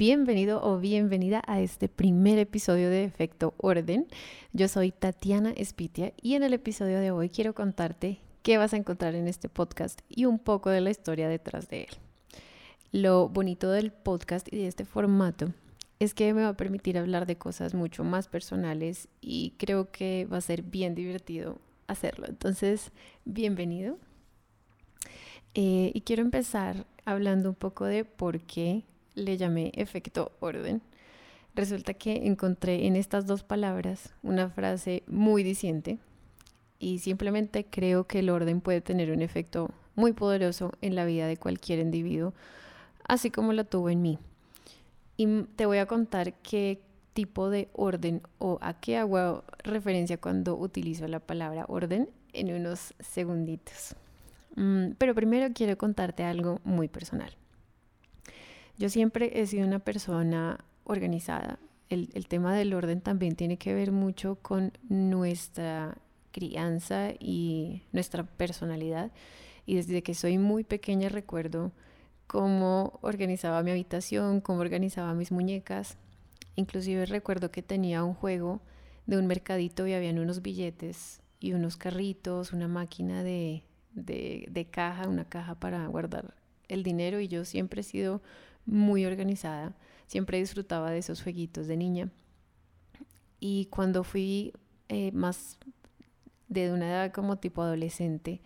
bienvenido o bienvenida a este primer episodio de Efecto Orden. Yo soy Tatiana Espitia y en el episodio de hoy quiero contarte qué vas a encontrar en este podcast y un poco de la historia detrás de él. Lo bonito del podcast y de este formato es que me va a permitir hablar de cosas mucho más personales y creo que va a ser bien divertido hacerlo. Entonces, bienvenido. Eh, y quiero empezar hablando un poco de por qué le llamé efecto orden. Resulta que encontré en estas dos palabras una frase muy diciente y simplemente creo que el orden puede tener un efecto muy poderoso en la vida de cualquier individuo, así como lo tuvo en mí. Y te voy a contar qué tipo de orden o a qué hago referencia cuando utilizo la palabra orden en unos segunditos. Mm, pero primero quiero contarte algo muy personal. Yo siempre he sido una persona organizada. El, tema del orden también tiene que ver mucho con nuestra crianza y nuestra personalidad. Y desde que soy muy pequeña recuerdo cómo organizaba mi habitación, cómo organizaba mis muñecas. Inclusive recuerdo que tenía un juego de un mercadito y habían unos billetes y unos carritos, una máquina de, de, de caja, una caja para guardar el dinero y yo siempre he sido muy organizada, siempre disfrutaba de esos jueguitos de niña. Y cuando fui eh, más de una edad como tipo adolescente,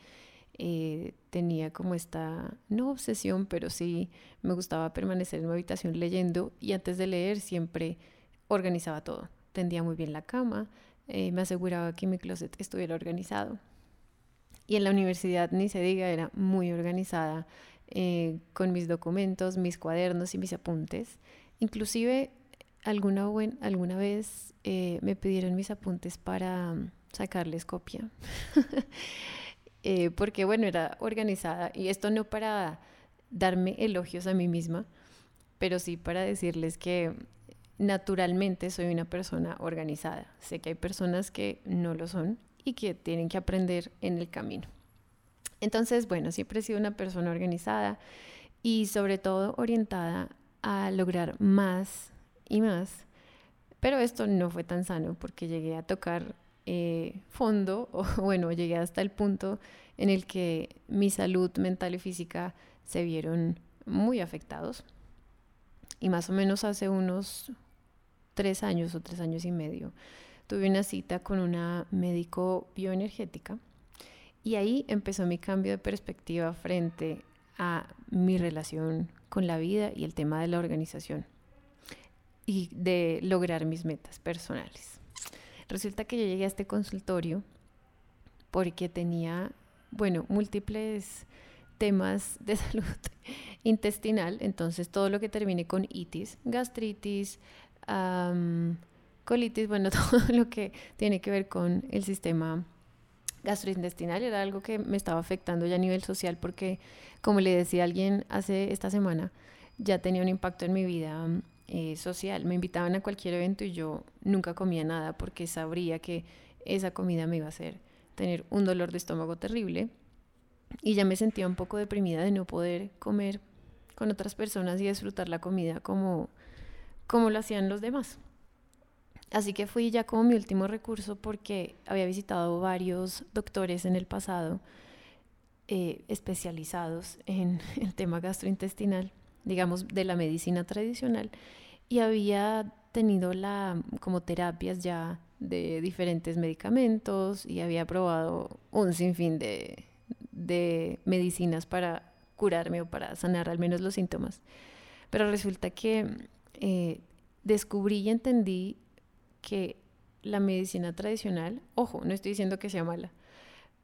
eh, tenía como esta, no obsesión, pero sí me gustaba permanecer en mi habitación leyendo y antes de leer siempre organizaba todo. Tendía muy bien la cama, eh, me aseguraba que mi closet estuviera organizado. Y en la universidad, ni se diga, era muy organizada eh, con mis documentos, mis cuadernos y mis apuntes. Inclusive alguna, alguna vez eh, me pidieron mis apuntes para mm, sacarles copia. Eh, porque bueno, era organizada y esto no para darme elogios a mí misma, pero sí para decirles que naturalmente soy una persona organizada. Sé que hay personas que no lo son y que tienen que aprender en el camino. Entonces, bueno, siempre he sido una persona organizada y sobre todo orientada a lograr más y más. Pero esto no fue tan sano porque llegué a tocar eh, fondo, o bueno, llegué hasta el punto en el que mi salud mental y física se vieron muy afectados. Y más o menos hace unos tres años o tres años y medio tuve una cita con una médico bioenergética y ahí empezó mi cambio de perspectiva frente a mi relación con la vida y el tema de la organización y de lograr mis metas personales. Resulta que yo llegué a este consultorio porque tenía, bueno, múltiples temas de salud intestinal, entonces todo lo que termine con itis, gastritis, colitis, bueno, todo lo que tiene que ver con el sistema gastrointestinal era algo que me estaba afectando ya a nivel social porque, como le decía alguien hace esta semana, ya tenía un impacto en mi vida eh, social. Me invitaban a cualquier evento y yo nunca comía nada porque sabría que esa comida me iba a hacer tener un dolor de estómago terrible y ya me sentía un poco deprimida de no poder comer con otras personas y disfrutar la comida como, como lo hacían los demás. Así que fui ya como mi último recurso porque había visitado varios doctores en el pasado eh, especializados en el tema gastrointestinal, digamos, de la medicina tradicional, y había tenido la, como terapias ya de diferentes medicamentos y había probado un sinfín de, de medicinas para curarme o para sanar al menos los síntomas. Pero resulta que eh, descubrí y entendí que la medicina tradicional, ojo, no estoy diciendo que sea mala,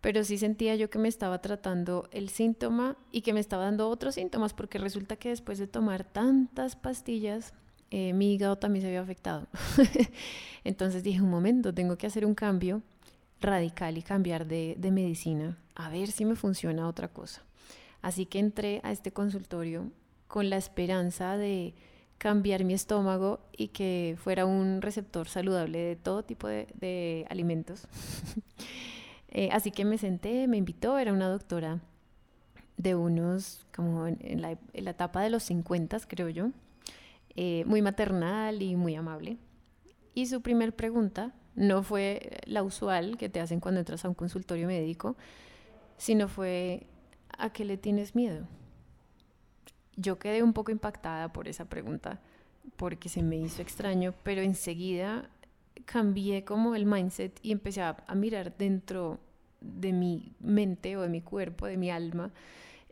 pero sí sentía yo que me estaba tratando el síntoma y que me estaba dando otros síntomas, porque resulta que después de tomar tantas pastillas, eh, mi hígado también se había afectado. Entonces dije, un momento, tengo que hacer un cambio radical y cambiar de, de medicina, a ver si me funciona otra cosa. Así que entré a este consultorio con la esperanza de cambiar mi estómago y que fuera un receptor saludable de todo tipo de, alimentos. Eh, así que me senté, me invitó, era una doctora de unos, como en, la, etapa de los 50, creo yo. eh, muy maternal y muy amable. Y su primer pregunta no fue la usual que te hacen cuando entras a un consultorio médico, sino fue, ¿a qué le tienes miedo? Yo quedé un poco impactada por esa pregunta porque se me hizo extraño, pero enseguida cambié como el mindset y empecé a, mirar dentro de mi mente o de mi cuerpo, de mi alma,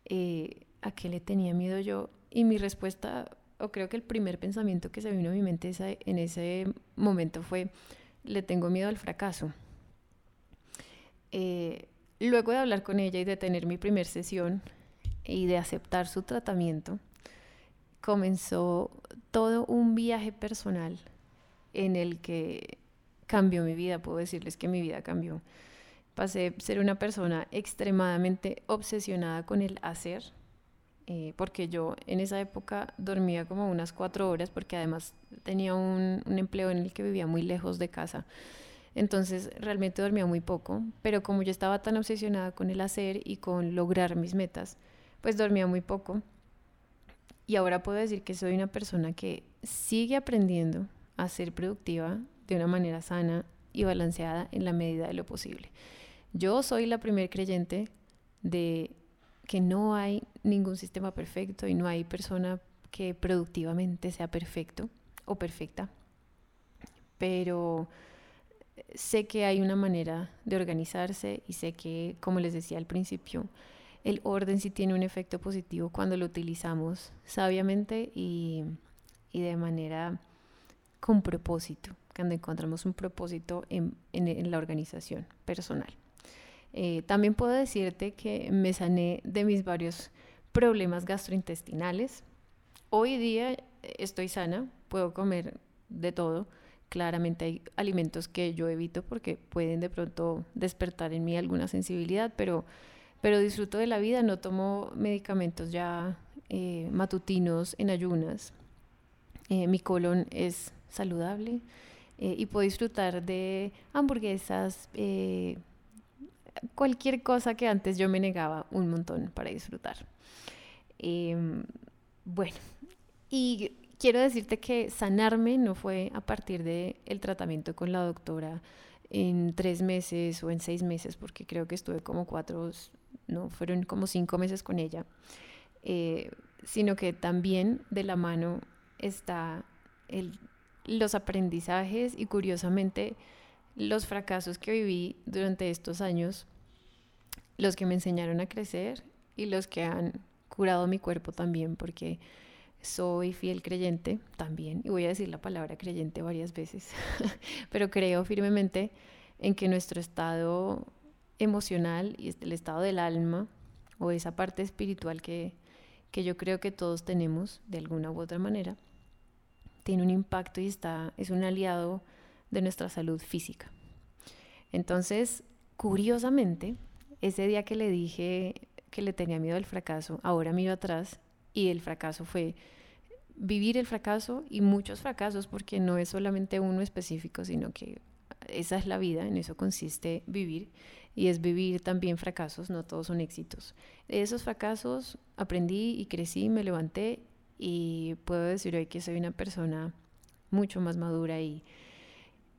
eh, a qué le tenía miedo yo. Y mi respuesta, o creo que el primer pensamiento que se vino a mi mente en ese momento fue, le tengo miedo al fracaso. Eh, luego de hablar con ella y de tener mi primer sesión y de aceptar su tratamiento, comenzó todo un viaje personal en el que cambió mi vida, puedo decirles que mi vida cambió. Pasé a ser una persona extremadamente obsesionada con el hacer, eh, porque yo en esa época dormía como unas cuatro horas, porque además tenía un, un empleo en el que vivía muy lejos de casa. Entonces realmente dormía muy poco, pero como yo estaba tan obsesionada con el hacer y con lograr mis metas, pues dormía muy poco. Y ahora puedo decir que soy una persona que sigue aprendiendo a ser productiva de una manera sana y balanceada en la medida de lo posible. Yo soy la primer creyente de que no hay ningún sistema perfecto y no hay persona que productivamente sea perfecto o perfecta, pero sé que hay una manera de organizarse y sé que, como les decía al principio, el orden sí tiene un efecto positivo cuando lo utilizamos sabiamente y, de manera con propósito, cuando encontramos un propósito en, la organización personal. Eh, también puedo decirte que me sané de mis varios problemas gastrointestinales. Hoy día estoy sana, puedo comer de todo. Claramente hay alimentos que yo evito porque pueden de pronto despertar en mí alguna sensibilidad, pero pero disfruto de la vida, no tomo medicamentos ya eh, matutinos en ayunas. Eh, mi colon es saludable eh, y puedo disfrutar de hamburguesas, cualquier cosa que antes yo me negaba un montón para disfrutar. Em, bueno, y quiero decirte que sanarme no fue a partir del el tratamiento con la doctora en tres meses o en seis meses, porque creo que estuve como cuatro, no, fueron como cinco meses con ella, eh, sino que también de la mano está el, los aprendizajes y curiosamente los fracasos que viví durante estos años, los que me enseñaron a crecer y los que han curado mi cuerpo también, porque soy fiel creyente también, y voy a decir la palabra creyente varias veces, pero creo firmemente en que nuestro estado emocional y el estado del alma o esa parte espiritual que, que yo creo que todos tenemos de alguna u otra manera, tiene un impacto y está, es un aliado de nuestra salud física. Entonces, curiosamente, ese día que le dije que le tenía miedo al fracaso, ahora miro atrás y el fracaso fue vivir el fracaso y muchos fracasos porque no es solamente uno específico, sino que esa es la vida, en eso consiste vivir y es vivir también fracasos, no todos son éxitos. De esos fracasos aprendí y crecí, me levanté y puedo decir hoy que soy una persona mucho más madura y,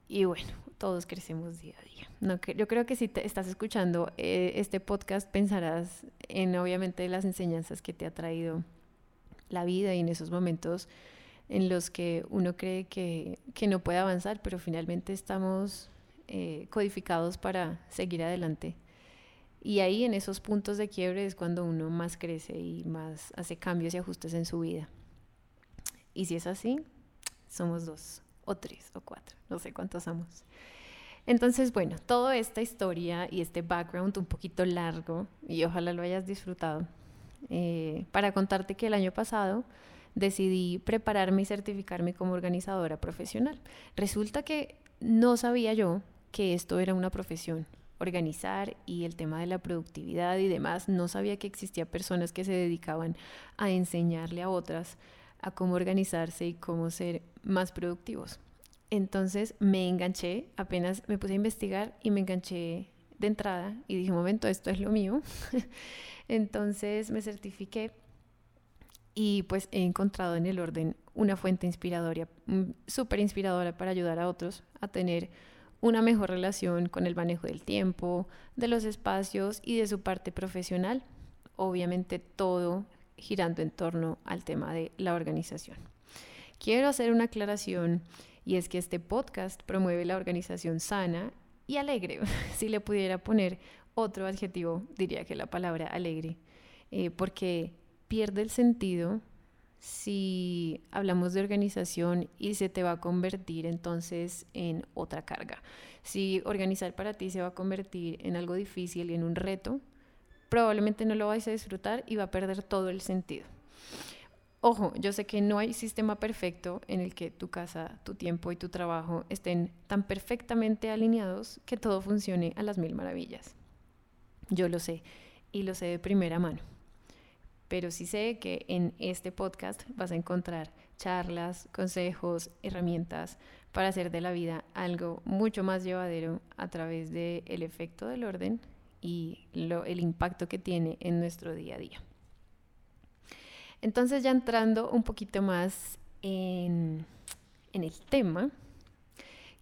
y bueno, todos crecemos día a día. Yo creo que si te estás escuchando eh, este podcast pensarás en obviamente las enseñanzas que te ha traído la vida y en esos momentos en los que uno cree que, no puede avanzar, pero finalmente estamos eh, codificados para seguir adelante. Y ahí en esos puntos de quiebre es cuando uno más crece y más hace cambios y ajustes en su vida. Y si es así, somos dos o tres o cuatro, no sé cuántos somos. Entonces, bueno, toda esta historia y este background un poquito largo, y ojalá lo hayas disfrutado, eh, para contarte que el año pasado decidí prepararme y certificarme como organizadora profesional. Resulta que no sabía yo que esto era una profesión, organizar y el tema de la productividad y demás. No sabía que existía personas que se dedicaban a enseñarle a otras a cómo organizarse y cómo ser más productivos. Entonces me enganché, apenas me puse a investigar y me enganché de entrada y dije, momento, esto es lo mío. Entonces me certifiqué y pues he encontrado en el orden una fuente inspiradora, mm, súper inspiradora para ayudar a otros a tener una mejor relación con el manejo del tiempo, de los espacios y de su parte profesional. Obviamente todo girando en torno al tema de la organización. Quiero hacer una aclaración y es que este podcast promueve la organización sana y alegre. Si le pudiera poner otro adjetivo, diría que la palabra alegre, eh, porque pierde el sentido si hablamos de organización y se te va a convertir entonces en otra carga. Si organizar para ti se va a convertir en algo difícil y en un reto, probablemente no lo vais a disfrutar y va a perder todo el sentido. Ojo, yo sé que no hay sistema perfecto en el que tu casa, tu tiempo y tu trabajo estén tan perfectamente alineados que todo funcione a las mil maravillas. Yo lo sé y lo sé de primera mano pero sí sé que en este podcast vas a encontrar charlas, consejos, herramientas para hacer de la vida algo mucho más llevadero a través del el efecto del orden y el impacto que tiene en nuestro día a día. Entonces ya entrando un poquito más en, el tema,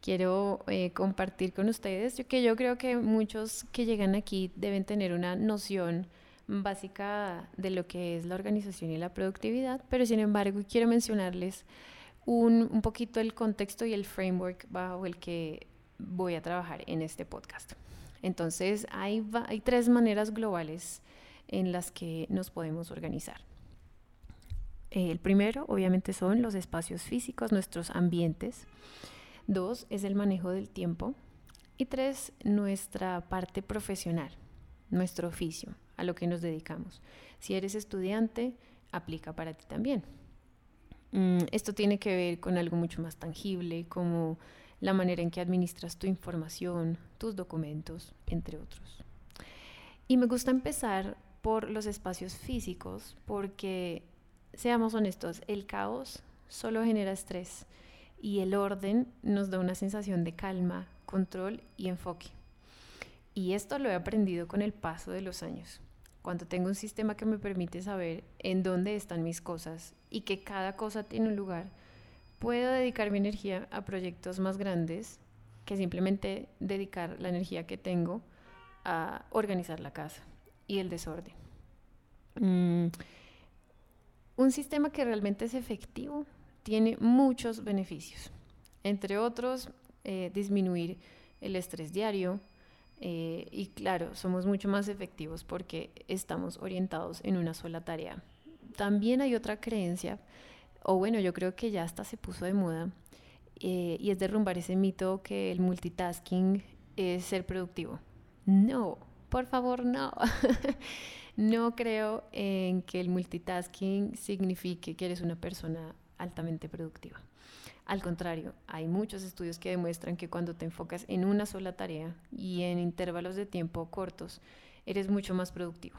quiero eh, compartir con ustedes que yo creo que muchos que llegan aquí deben tener una noción básica de lo que es la organización y la productividad, pero sin embargo quiero mencionarles un, poquito el contexto y el framework bajo el que voy a trabajar en este podcast. Entonces hay tres maneras globales en las que nos podemos organizar. El primero, obviamente, son los espacios físicos, nuestros ambientes. Dos, es el manejo del tiempo. Y tres, nuestra parte profesional, nuestro oficio, a lo que nos dedicamos. Si eres estudiante, aplica para ti también. Mm, esto tiene que ver con algo mucho más tangible, como la manera en que administras tu información, tus documentos, entre otros. Y me gusta empezar por los espacios físicos, porque, seamos honestos, el caos solo genera estrés y el orden nos da una sensación de calma, control y enfoque. Y esto lo he aprendido con el paso de los años. Cuando tengo un sistema que me permite saber en dónde están mis cosas y que cada cosa tiene un lugar, puedo dedicar mi energía a proyectos más grandes que simplemente dedicar la energía que tengo a organizar la casa y el desorden. Mm, un sistema que realmente es efectivo tiene muchos beneficios, entre otros eh, disminuir el estrés diario, eh, y claro, somos mucho más efectivos porque estamos orientados en una sola tarea. También hay otra creencia, o bueno, yo creo que ya hasta se puso de moda, eh, y es derrumbar ese mito que el multitasking es ser productivo. No, por favor, no. no creo en que el multitasking signifique que eres una persona altamente productiva. Al contrario, hay muchos estudios que demuestran que cuando te enfocas en una sola tarea y en intervalos de tiempo cortos, eres mucho más productivo.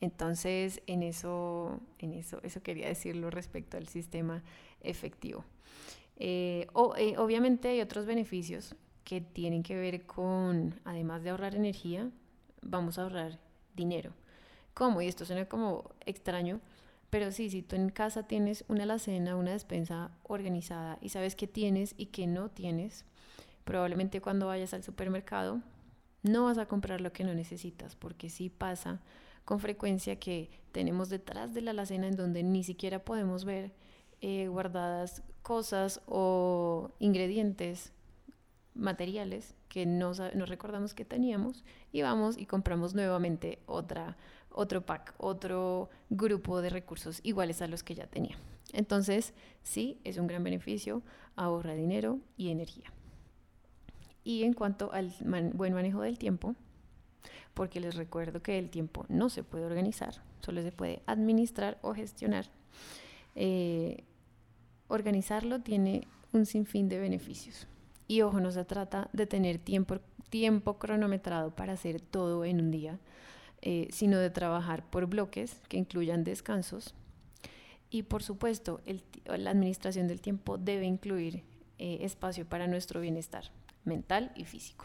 Entonces, en eso, en eso, eso quería decirlo respecto al sistema efectivo. Eh, eh, obviamente hay otros beneficios que tienen que ver con, además de ahorrar energía, vamos a ahorrar dinero. ¿Cómo? Y esto suena como extraño, pero sí, si tú en casa tienes una alacena, una despensa organizada y sabes qué tienes y qué no tienes, probablemente cuando vayas al supermercado no vas a comprar lo que no necesitas, porque sí pasa con frecuencia que tenemos detrás de la alacena en donde ni siquiera podemos ver eh, guardadas cosas o ingredientes materiales que no, no recordamos que teníamos y vamos y compramos nuevamente otra otro pack, otro grupo de recursos iguales a los que ya tenía. Entonces, sí, es un gran beneficio, ahorra dinero y energía. Y en cuanto al buen manejo del tiempo, porque les recuerdo que el tiempo no se puede organizar, solo se puede administrar o gestionar. Eh, organizarlo tiene un sinfín de beneficios. Y ojo, no se trata de tener tiempo, tiempo cronometrado para hacer todo en un día, eh, sino de trabajar por bloques que incluyan descansos. Y por supuesto, la administración del tiempo debe incluir eh, espacio para nuestro bienestar mental y físico.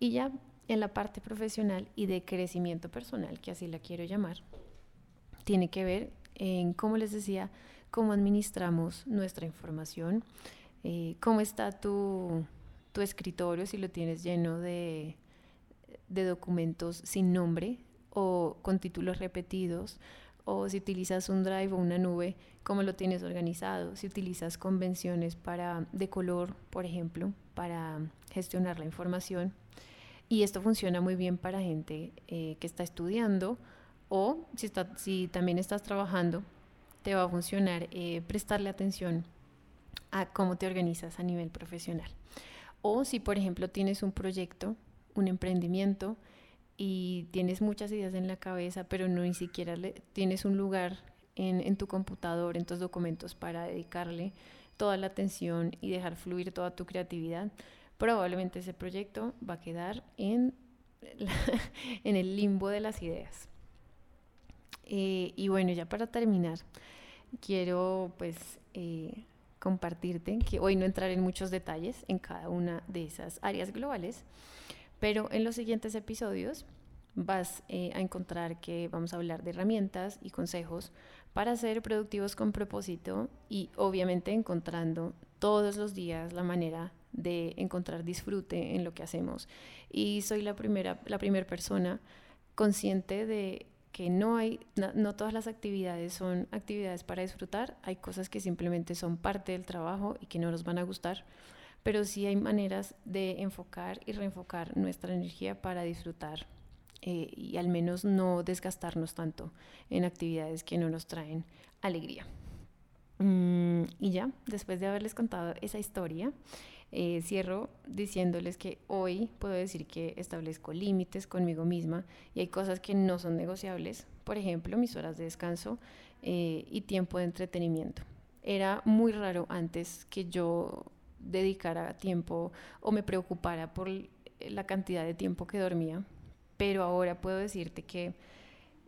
Y ya en la parte profesional y de crecimiento personal, que así la quiero llamar, tiene que ver en, como les decía, cómo administramos nuestra información, eh, cómo está tu, tu, escritorio, si lo tienes lleno de, de documentos sin nombre o con títulos repetidos, o si utilizas un drive o una nube, cómo lo tienes organizado, si utilizas convenciones para, de color, por ejemplo, para gestionar la información. Y esto funciona muy bien para gente eh, que está estudiando o si, está, si también estás trabajando, te va a funcionar eh, prestarle atención a cómo te organizas a nivel profesional. O si, por ejemplo, tienes un proyecto, un emprendimiento y tienes muchas ideas en la cabeza, pero no ni siquiera le, tienes un lugar en, tu computador, en tus documentos para dedicarle toda la atención y dejar fluir toda tu creatividad, probablemente ese proyecto va a quedar en, en el limbo de las ideas. Eh, y bueno, ya para terminar, quiero pues eh, compartirte que hoy no entraré en muchos detalles en cada una de esas áreas globales, pero en los siguientes episodios vas eh, a encontrar que vamos a hablar de herramientas y consejos para ser productivos con propósito y obviamente encontrando todos los días la manera de encontrar disfrute en lo que hacemos. Y soy la primera, la primera persona consciente de que no hay, no, todas las actividades son actividades para disfrutar, hay cosas que simplemente son parte del trabajo y que no nos van a gustar, pero sí hay maneras de enfocar y reenfocar nuestra energía para disfrutar eh, y al menos no desgastarnos tanto en actividades que no nos traen alegría. Mm, y ya, después de haberles contado esa historia, eh, cierro diciéndoles que hoy puedo decir que establezco límites conmigo misma y hay cosas que no son negociables, por ejemplo, mis horas de descanso eh, y tiempo de entretenimiento. Era muy raro antes que yo dedicara tiempo o me preocupara por la cantidad de tiempo que dormía, pero ahora puedo decirte que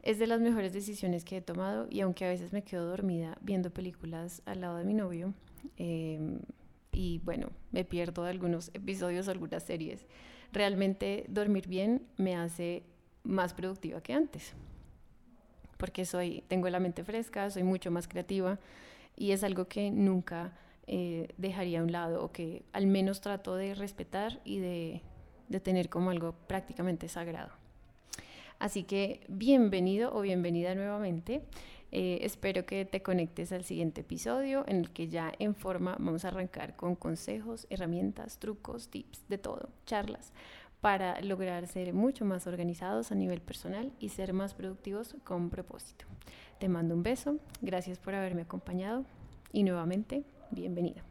es de las mejores decisiones que he tomado y aunque a veces me quedo dormida viendo películas al lado de mi novio, eh, y bueno, me pierdo algunos episodios, algunas series. Realmente dormir bien me hace más productiva que antes, porque soy, tengo la mente fresca, soy mucho más creativa y es algo que nunca eh, dejaría a un lado o que al menos trato de respetar y de, de tener como algo prácticamente sagrado. Así que bienvenido o bienvenida nuevamente. Eh, espero que te conectes al siguiente episodio en el que ya en forma vamos a arrancar con consejos, herramientas, trucos, tips, de todo, charlas para lograr ser mucho más organizados a nivel personal y ser más productivos con propósito. Te mando un beso, gracias por haberme acompañado y nuevamente, bienvenida.